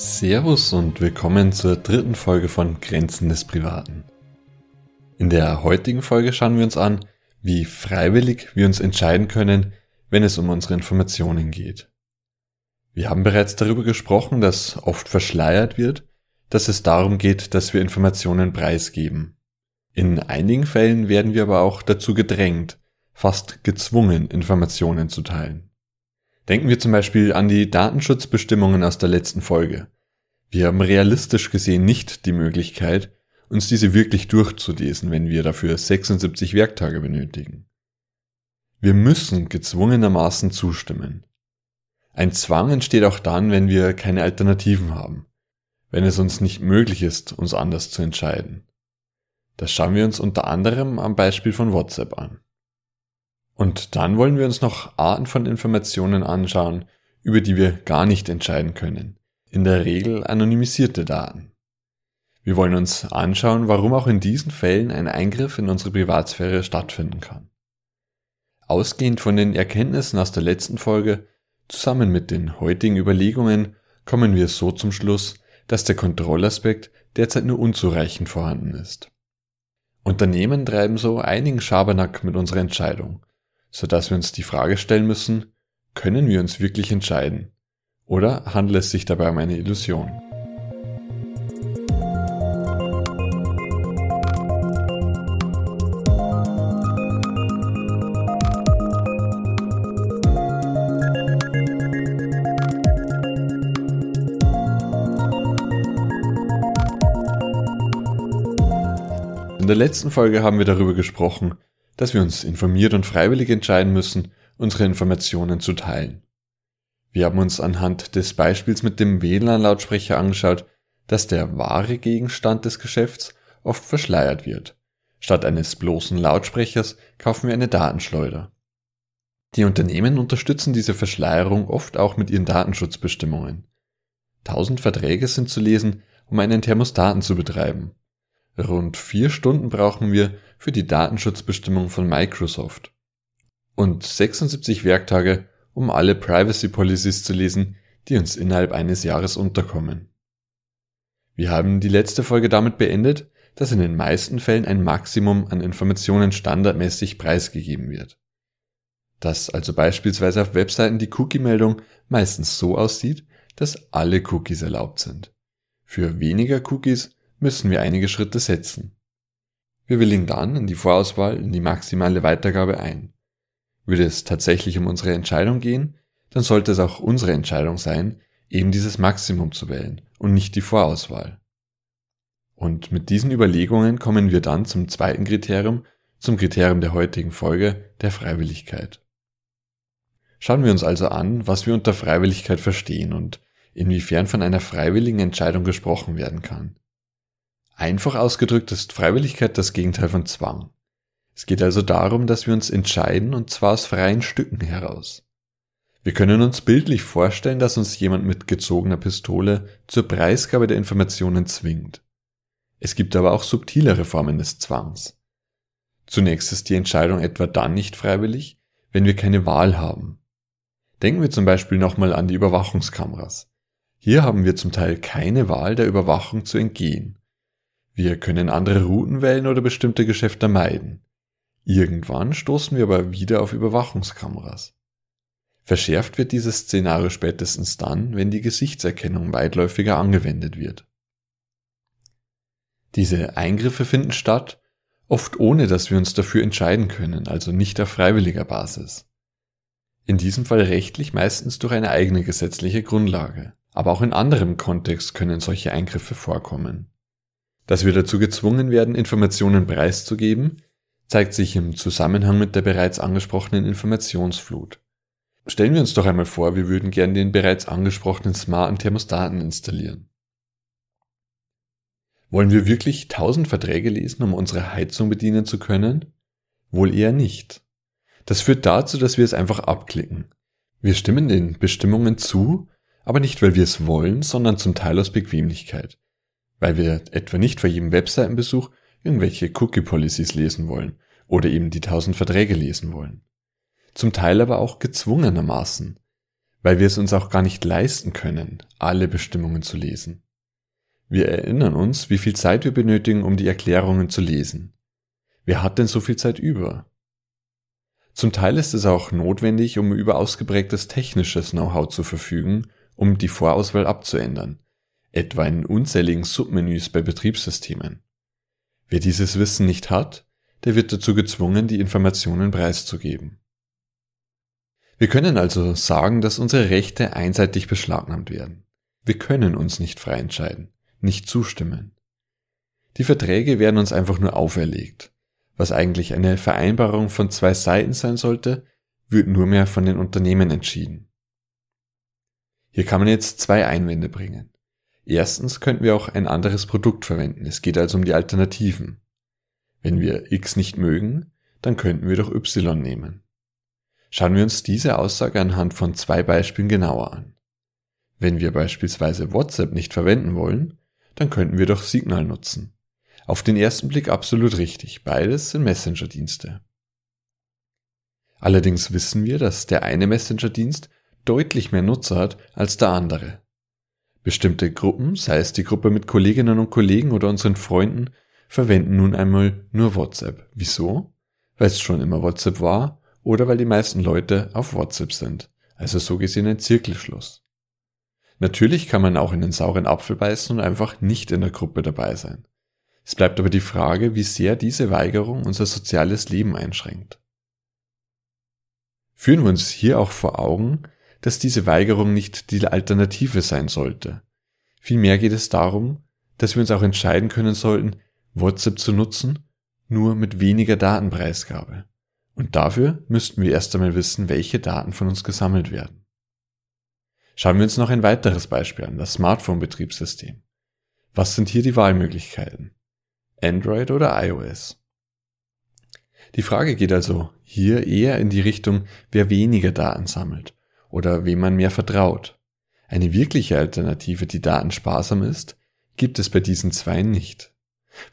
Servus und willkommen zur dritten Folge von Grenzen des Privaten. In der heutigen Folge schauen wir uns an, wie freiwillig wir uns entscheiden können, wenn es um unsere Informationen geht. Wir haben bereits darüber gesprochen, dass oft verschleiert wird, dass es darum geht, dass wir Informationen preisgeben. In einigen Fällen werden wir aber auch dazu gedrängt, fast gezwungen, Informationen zu teilen. Denken wir zum Beispiel an die Datenschutzbestimmungen aus der letzten Folge. Wir haben realistisch gesehen nicht die Möglichkeit, uns diese wirklich durchzulesen, wenn wir dafür 76 Werktage benötigen. Wir müssen gezwungenermaßen zustimmen. Ein Zwang entsteht auch dann, wenn wir keine Alternativen haben, wenn es uns nicht möglich ist, uns anders zu entscheiden. Das schauen wir uns unter anderem am Beispiel von WhatsApp an. Und dann wollen wir uns noch Arten von Informationen anschauen, über die wir gar nicht entscheiden können. In der Regel anonymisierte Daten. Wir wollen uns anschauen, warum auch in diesen Fällen ein Eingriff in unsere Privatsphäre stattfinden kann. Ausgehend von den Erkenntnissen aus der letzten Folge, zusammen mit den heutigen Überlegungen, kommen wir so zum Schluss, dass der Kontrollaspekt derzeit nur unzureichend vorhanden ist. Unternehmen treiben so einigen Schabernack mit unserer Entscheidung sodass wir uns die Frage stellen müssen, können wir uns wirklich entscheiden? Oder handelt es sich dabei um eine Illusion? In der letzten Folge haben wir darüber gesprochen, dass wir uns informiert und freiwillig entscheiden müssen, unsere Informationen zu teilen. Wir haben uns anhand des Beispiels mit dem WLAN-Lautsprecher angeschaut, dass der wahre Gegenstand des Geschäfts oft verschleiert wird. Statt eines bloßen Lautsprechers kaufen wir eine Datenschleuder. Die Unternehmen unterstützen diese Verschleierung oft auch mit ihren Datenschutzbestimmungen. Tausend Verträge sind zu lesen, um einen Thermostaten zu betreiben. Rund vier Stunden brauchen wir für die Datenschutzbestimmung von Microsoft. Und 76 Werktage, um alle Privacy Policies zu lesen, die uns innerhalb eines Jahres unterkommen. Wir haben die letzte Folge damit beendet, dass in den meisten Fällen ein Maximum an Informationen standardmäßig preisgegeben wird. Dass also beispielsweise auf Webseiten die Cookie-Meldung meistens so aussieht, dass alle Cookies erlaubt sind. Für weniger Cookies müssen wir einige Schritte setzen. Wir willigen dann in die Vorauswahl in die maximale Weitergabe ein. Würde es tatsächlich um unsere Entscheidung gehen, dann sollte es auch unsere Entscheidung sein, eben dieses Maximum zu wählen und nicht die Vorauswahl. Und mit diesen Überlegungen kommen wir dann zum zweiten Kriterium, zum Kriterium der heutigen Folge, der Freiwilligkeit. Schauen wir uns also an, was wir unter Freiwilligkeit verstehen und inwiefern von einer freiwilligen Entscheidung gesprochen werden kann. Einfach ausgedrückt ist Freiwilligkeit das Gegenteil von Zwang. Es geht also darum, dass wir uns entscheiden und zwar aus freien Stücken heraus. Wir können uns bildlich vorstellen, dass uns jemand mit gezogener Pistole zur Preisgabe der Informationen zwingt. Es gibt aber auch subtilere Formen des Zwangs. Zunächst ist die Entscheidung etwa dann nicht freiwillig, wenn wir keine Wahl haben. Denken wir zum Beispiel nochmal an die Überwachungskameras. Hier haben wir zum Teil keine Wahl, der Überwachung zu entgehen. Wir können andere Routen wählen oder bestimmte Geschäfte meiden. Irgendwann stoßen wir aber wieder auf Überwachungskameras. Verschärft wird dieses Szenario spätestens dann, wenn die Gesichtserkennung weitläufiger angewendet wird. Diese Eingriffe finden statt, oft ohne dass wir uns dafür entscheiden können, also nicht auf freiwilliger Basis. In diesem Fall rechtlich meistens durch eine eigene gesetzliche Grundlage, aber auch in anderem Kontext können solche Eingriffe vorkommen. Dass wir dazu gezwungen werden, Informationen preiszugeben, zeigt sich im Zusammenhang mit der bereits angesprochenen Informationsflut. Stellen wir uns doch einmal vor, wir würden gern den bereits angesprochenen smarten Thermostaten installieren. Wollen wir wirklich tausend Verträge lesen, um unsere Heizung bedienen zu können? Wohl eher nicht. Das führt dazu, dass wir es einfach abklicken. Wir stimmen den Bestimmungen zu, aber nicht, weil wir es wollen, sondern zum Teil aus Bequemlichkeit weil wir etwa nicht vor jedem Webseitenbesuch irgendwelche Cookie-Policies lesen wollen oder eben die tausend Verträge lesen wollen. Zum Teil aber auch gezwungenermaßen, weil wir es uns auch gar nicht leisten können, alle Bestimmungen zu lesen. Wir erinnern uns, wie viel Zeit wir benötigen, um die Erklärungen zu lesen. Wer hat denn so viel Zeit über? Zum Teil ist es auch notwendig, um über ausgeprägtes technisches Know-how zu verfügen, um die Vorauswahl abzuändern, etwa in unzähligen Submenüs bei Betriebssystemen. Wer dieses Wissen nicht hat, der wird dazu gezwungen, die Informationen preiszugeben. Wir können also sagen, dass unsere Rechte einseitig beschlagnahmt werden. Wir können uns nicht frei entscheiden, nicht zustimmen. Die Verträge werden uns einfach nur auferlegt. Was eigentlich eine Vereinbarung von zwei Seiten sein sollte, wird nur mehr von den Unternehmen entschieden. Hier kann man jetzt zwei Einwände bringen. Erstens könnten wir auch ein anderes Produkt verwenden. Es geht also um die Alternativen. Wenn wir X nicht mögen, dann könnten wir doch Y nehmen. Schauen wir uns diese Aussage anhand von zwei Beispielen genauer an. Wenn wir beispielsweise WhatsApp nicht verwenden wollen, dann könnten wir doch Signal nutzen. Auf den ersten Blick absolut richtig, beides sind Messenger-Dienste. Allerdings wissen wir, dass der eine Messenger-Dienst deutlich mehr Nutzer hat als der andere. Bestimmte Gruppen, sei es die Gruppe mit Kolleginnen und Kollegen oder unseren Freunden, verwenden nun einmal nur WhatsApp. Wieso? Weil es schon immer WhatsApp war oder weil die meisten Leute auf WhatsApp sind. Also so gesehen ein Zirkelschluss. Natürlich kann man auch in den sauren Apfel beißen und einfach nicht in der Gruppe dabei sein. Es bleibt aber die Frage, wie sehr diese Weigerung unser soziales Leben einschränkt. Führen wir uns hier auch vor Augen, dass diese Weigerung nicht die Alternative sein sollte. Vielmehr geht es darum, dass wir uns auch entscheiden können sollten, WhatsApp zu nutzen, nur mit weniger Datenpreisgabe. Und dafür müssten wir erst einmal wissen, welche Daten von uns gesammelt werden. Schauen wir uns noch ein weiteres Beispiel an, das Smartphone-Betriebssystem. Was sind hier die Wahlmöglichkeiten? Android oder iOS? Die Frage geht also hier eher in die Richtung, wer weniger Daten sammelt oder wem man mehr vertraut. Eine wirkliche Alternative, die datensparsam ist, gibt es bei diesen zwei nicht.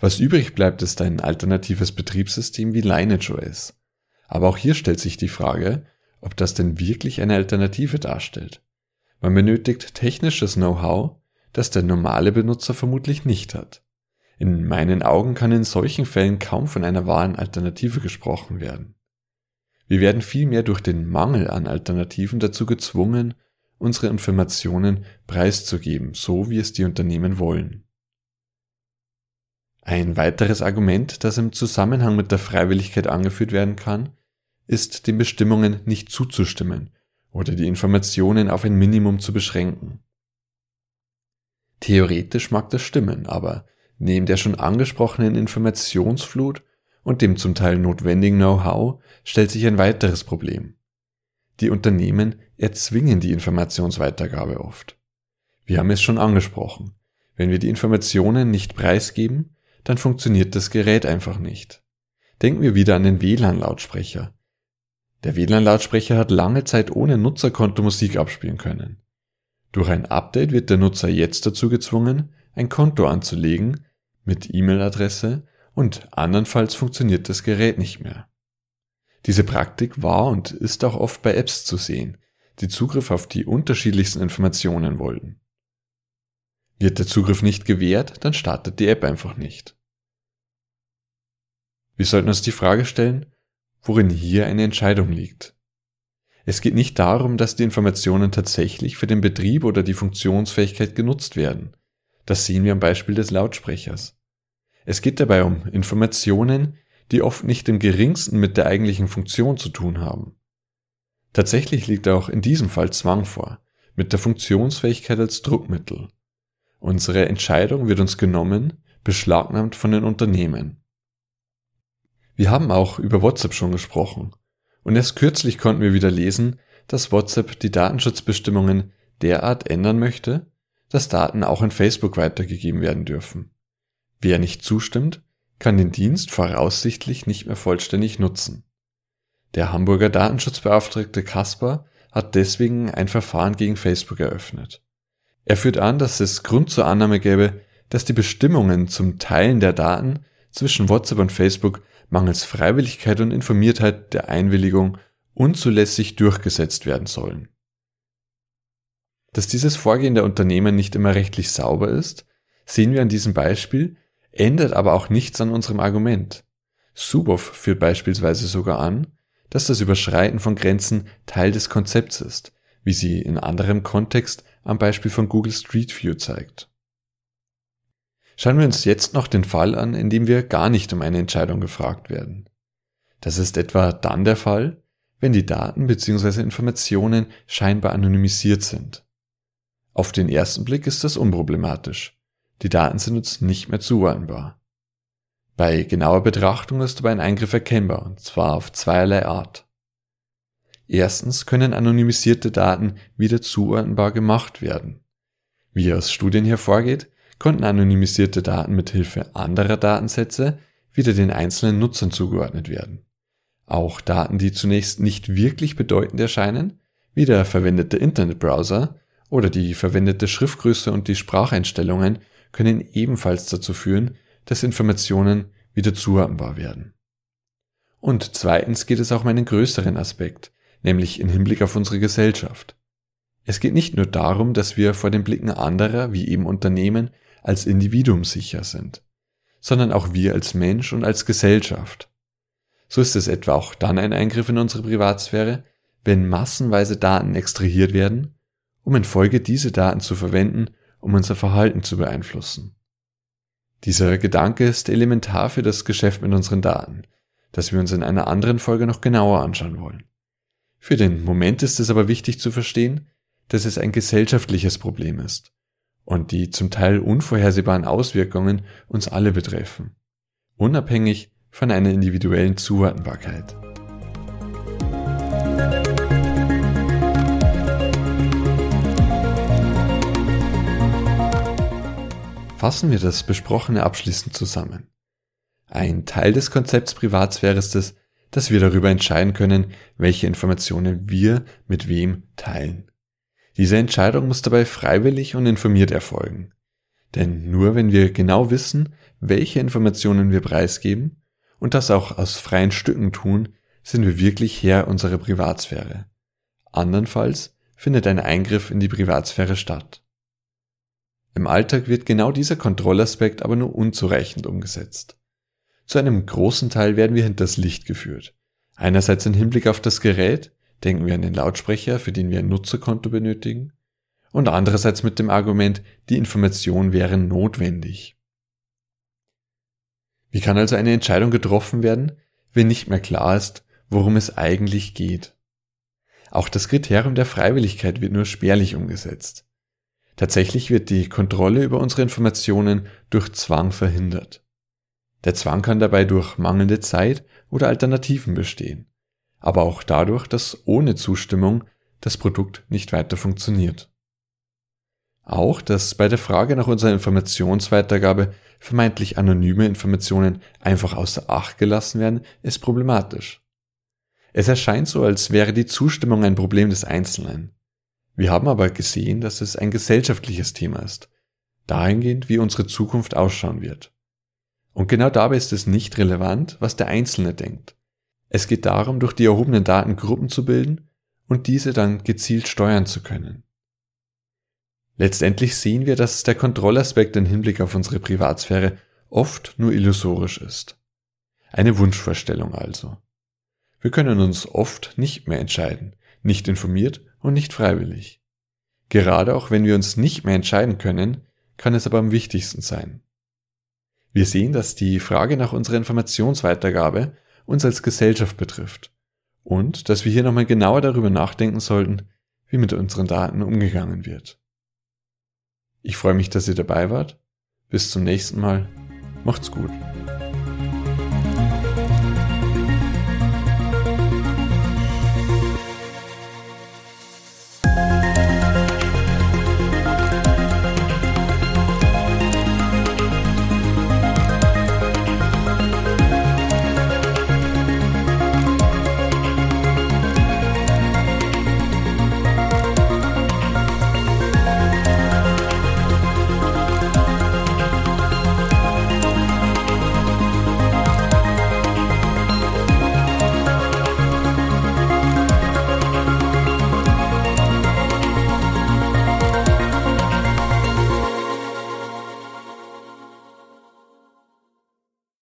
Was übrig bleibt, ist ein alternatives Betriebssystem wie Lineage OS. Aber auch hier stellt sich die Frage, ob das denn wirklich eine Alternative darstellt. Man benötigt technisches Know-how, das der normale Benutzer vermutlich nicht hat. In meinen Augen kann in solchen Fällen kaum von einer wahren Alternative gesprochen werden. Wir werden vielmehr durch den Mangel an Alternativen dazu gezwungen, unsere Informationen preiszugeben, so wie es die Unternehmen wollen. Ein weiteres Argument, das im Zusammenhang mit der Freiwilligkeit angeführt werden kann, ist den Bestimmungen nicht zuzustimmen oder die Informationen auf ein Minimum zu beschränken. Theoretisch mag das stimmen, aber neben der schon angesprochenen Informationsflut und dem zum Teil notwendigen Know-how stellt sich ein weiteres Problem. Die Unternehmen erzwingen die Informationsweitergabe oft. Wir haben es schon angesprochen. Wenn wir die Informationen nicht preisgeben, dann funktioniert das Gerät einfach nicht. Denken wir wieder an den WLAN-Lautsprecher. Der WLAN-Lautsprecher hat lange Zeit ohne Nutzerkonto Musik abspielen können. Durch ein Update wird der Nutzer jetzt dazu gezwungen, ein Konto anzulegen mit E-Mail-Adresse und andernfalls funktioniert das Gerät nicht mehr. Diese Praktik war und ist auch oft bei Apps zu sehen, die Zugriff auf die unterschiedlichsten Informationen wollten. Wird der Zugriff nicht gewährt, dann startet die App einfach nicht. Wir sollten uns die Frage stellen, worin hier eine Entscheidung liegt. Es geht nicht darum, dass die Informationen tatsächlich für den Betrieb oder die Funktionsfähigkeit genutzt werden. Das sehen wir am Beispiel des Lautsprechers. Es geht dabei um Informationen, die oft nicht im geringsten mit der eigentlichen Funktion zu tun haben. Tatsächlich liegt auch in diesem Fall Zwang vor, mit der Funktionsfähigkeit als Druckmittel. Unsere Entscheidung wird uns genommen, beschlagnahmt von den Unternehmen. Wir haben auch über WhatsApp schon gesprochen. Und erst kürzlich konnten wir wieder lesen, dass WhatsApp die Datenschutzbestimmungen derart ändern möchte, dass Daten auch an Facebook weitergegeben werden dürfen. Wer nicht zustimmt, kann den Dienst voraussichtlich nicht mehr vollständig nutzen. Der Hamburger Datenschutzbeauftragte Kasper hat deswegen ein Verfahren gegen Facebook eröffnet. Er führt an, dass es Grund zur Annahme gäbe, dass die Bestimmungen zum Teilen der Daten zwischen WhatsApp und Facebook mangels Freiwilligkeit und Informiertheit der Einwilligung unzulässig durchgesetzt werden sollen. Dass dieses Vorgehen der Unternehmen nicht immer rechtlich sauber ist, sehen wir an diesem Beispiel, ändert aber auch nichts an unserem Argument. Suboff führt beispielsweise sogar an, dass das Überschreiten von Grenzen Teil des Konzepts ist, wie sie in anderem Kontext am Beispiel von Google Street View zeigt. Schauen wir uns jetzt noch den Fall an, in dem wir gar nicht um eine Entscheidung gefragt werden. Das ist etwa dann der Fall, wenn die Daten bzw. Informationen scheinbar anonymisiert sind. Auf den ersten Blick ist das unproblematisch. Die Daten sind uns nicht mehr zuordnenbar. Bei genauer Betrachtung ist aber ein Eingriff erkennbar, und zwar auf zweierlei Art. Erstens können anonymisierte Daten wieder zuordnenbar gemacht werden. Wie aus Studien hervorgeht, konnten anonymisierte Daten mit Hilfe anderer Datensätze wieder den einzelnen Nutzern zugeordnet werden. Auch Daten, die zunächst nicht wirklich bedeutend erscheinen, wie der verwendete Internetbrowser oder die verwendete Schriftgröße und die Spracheinstellungen, können ebenfalls dazu führen, dass Informationen wieder zuordnenbar werden. Und zweitens geht es auch um einen größeren Aspekt, nämlich im Hinblick auf unsere Gesellschaft. Es geht nicht nur darum, dass wir vor den Blicken anderer, wie eben Unternehmen, als Individuum sicher sind, sondern auch wir als Mensch und als Gesellschaft. So ist es etwa auch dann ein Eingriff in unsere Privatsphäre, wenn massenweise Daten extrahiert werden, um in Folge diese Daten zu verwenden, um unser Verhalten zu beeinflussen. Dieser Gedanke ist elementar für das Geschäft mit unseren Daten, das wir uns in einer anderen Folge noch genauer anschauen wollen. Für den Moment ist es aber wichtig zu verstehen, dass es ein gesellschaftliches Problem ist und die zum Teil unvorhersehbaren Auswirkungen uns alle betreffen, unabhängig von einer individuellen Zuordnbarkeit. Fassen wir das Besprochene abschließend zusammen. Ein Teil des Konzepts Privatsphäre ist es, dass wir darüber entscheiden können, welche Informationen wir mit wem teilen. Diese Entscheidung muss dabei freiwillig und informiert erfolgen. Denn nur wenn wir genau wissen, welche Informationen wir preisgeben und das auch aus freien Stücken tun, sind wir wirklich Herr unserer Privatsphäre. Andernfalls findet ein Eingriff in die Privatsphäre statt. Im Alltag wird genau dieser Kontrollaspekt aber nur unzureichend umgesetzt. Zu einem großen Teil werden wir hinters Licht geführt. Einerseits im Hinblick auf das Gerät, denken wir an den Lautsprecher, für den wir ein Nutzerkonto benötigen, und andererseits mit dem Argument, die Information wäre notwendig. Wie kann also eine Entscheidung getroffen werden, wenn nicht mehr klar ist, worum es eigentlich geht? Auch das Kriterium der Freiwilligkeit wird nur spärlich umgesetzt. Tatsächlich wird die Kontrolle über unsere Informationen durch Zwang verhindert. Der Zwang kann dabei durch mangelnde Zeit oder Alternativen bestehen, aber auch dadurch, dass ohne Zustimmung das Produkt nicht weiter funktioniert. Auch, dass bei der Frage nach unserer Informationsweitergabe vermeintlich anonyme Informationen einfach außer Acht gelassen werden, ist problematisch. Es erscheint so, als wäre die Zustimmung ein Problem des Einzelnen. Wir haben aber gesehen, dass es ein gesellschaftliches Thema ist, dahingehend, wie unsere Zukunft ausschauen wird. Und genau dabei ist es nicht relevant, was der Einzelne denkt. Es geht darum, durch die erhobenen Daten Gruppen zu bilden und diese dann gezielt steuern zu können. Letztendlich sehen wir, dass der Kontrollaspekt im Hinblick auf unsere Privatsphäre oft nur illusorisch ist. Eine Wunschvorstellung also. Wir können uns oft nicht mehr entscheiden, nicht informiert und nicht freiwillig. Gerade auch wenn wir uns nicht mehr entscheiden können, kann es aber am wichtigsten sein. Wir sehen, dass die Frage nach unserer Informationsweitergabe uns als Gesellschaft betrifft und dass wir hier nochmal genauer darüber nachdenken sollten, wie mit unseren Daten umgegangen wird. Ich freue mich, dass ihr dabei wart. Bis zum nächsten Mal. Macht's gut.